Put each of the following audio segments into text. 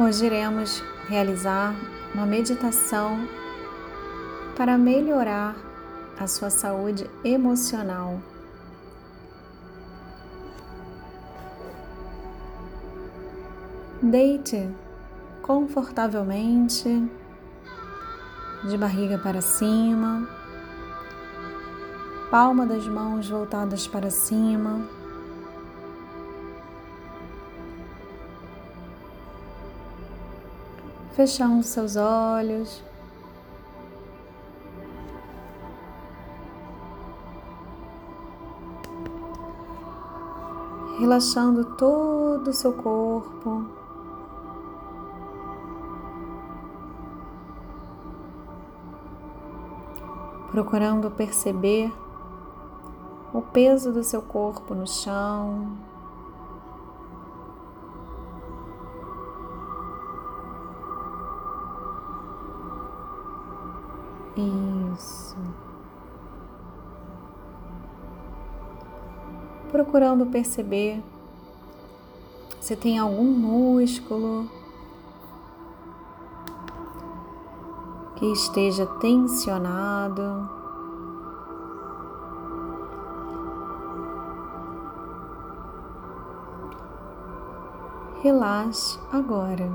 Hoje iremos realizar uma meditação para melhorar a sua saúde emocional. Deite confortavelmente, de barriga para cima, palma das mãos voltadas para cima. Fechando seus olhos. Relaxando todo o seu corpo. Procurando perceber o peso do seu corpo no chão. Isso. Procurando perceber se tem algum músculo que esteja tensionado. Relaxe agora.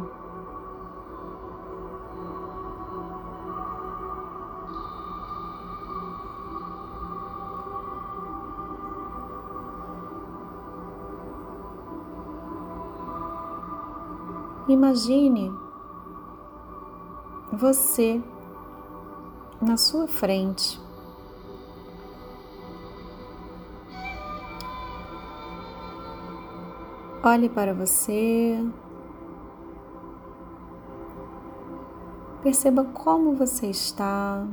Imagine você na sua frente. Olhe para você. Perceba como você está.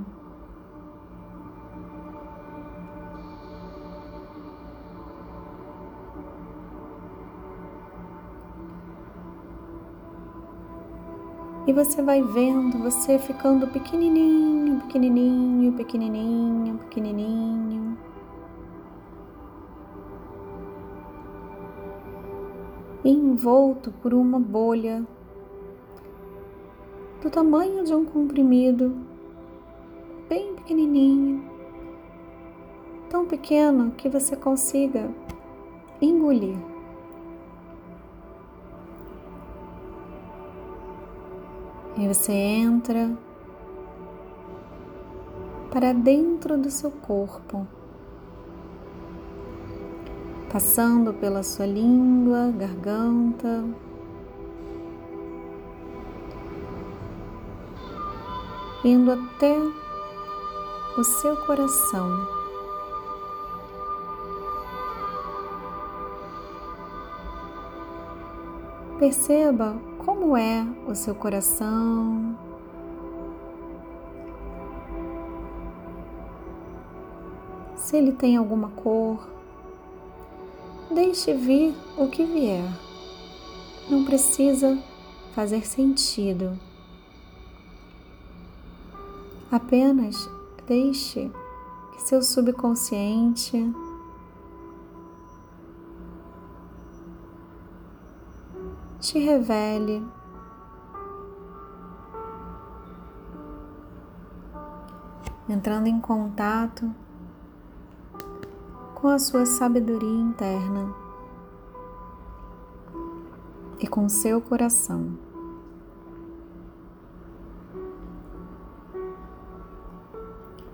E você vai vendo você ficando pequenininho, pequenininho, pequenininho, pequenininho. Envolto por uma bolha do tamanho de um comprimido, bem pequenininho, tão pequeno que você consiga engolir. E você entra para dentro do seu corpo, passando pela sua língua, garganta, indo até o seu coração. Perceba como é o seu coração. Se ele tem alguma cor, deixe vir o que vier. Não precisa fazer sentido. Apenas deixe que seu subconsciente te revele. Entrando em contato com a sua sabedoria interna e com seu coração.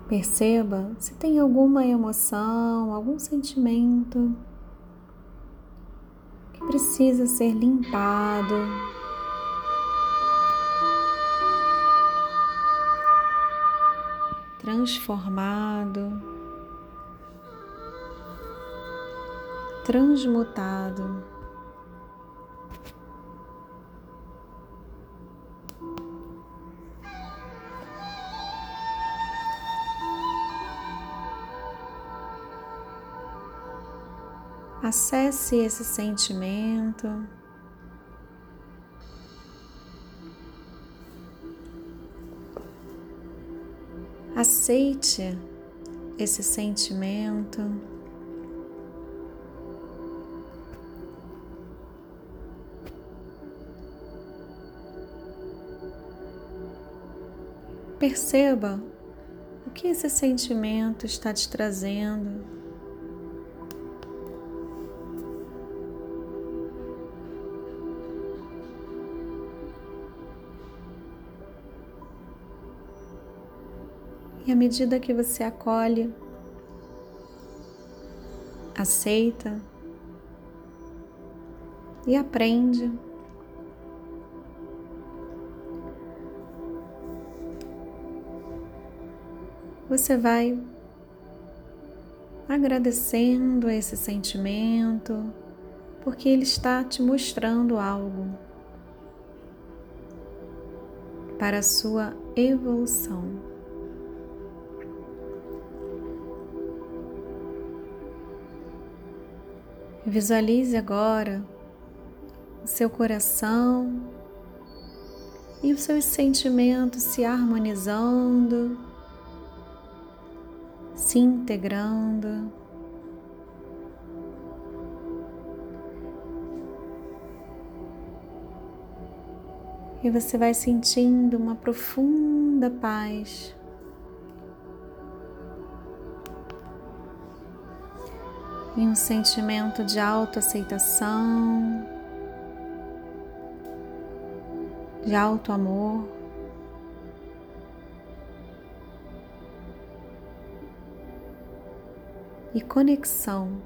Perceba se tem alguma emoção, algum sentimento precisa ser limpado. Transformado, transmutado. Acesse esse sentimento. Aceite esse sentimento. Perceba o que esse sentimento está te trazendo. E à medida que você acolhe, aceita e aprende, você vai agradecendo a esse sentimento, porque ele está te mostrando algo para a sua evolução. Visualize agora o seu coração e os seus sentimentos se harmonizando, se integrando. E você vai sentindo uma profunda paz. E um sentimento de autoaceitação, de alto amor. E conexão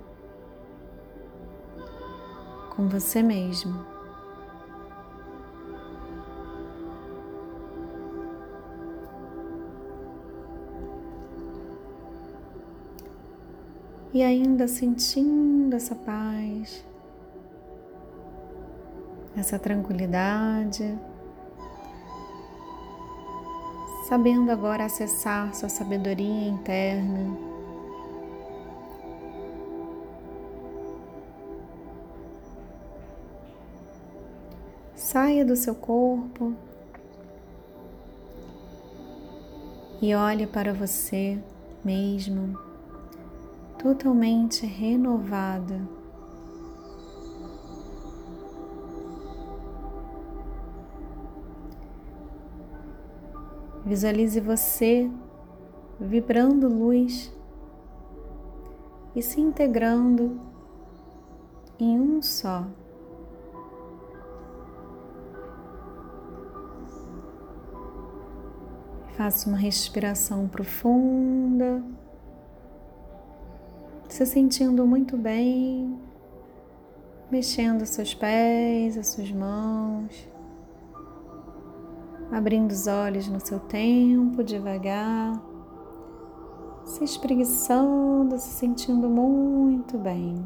com você mesmo. E ainda sentindo essa paz, essa tranquilidade, sabendo agora acessar sua sabedoria interna. Saia do seu corpo e olhe para você mesmo totalmente renovada. Visualize você vibrando luz e se integrando em um só. Faça uma respiração profunda se sentindo muito bem, mexendo seus pés, as suas mãos, abrindo os olhos no seu tempo, devagar, se espreguiçando, se sentindo muito bem.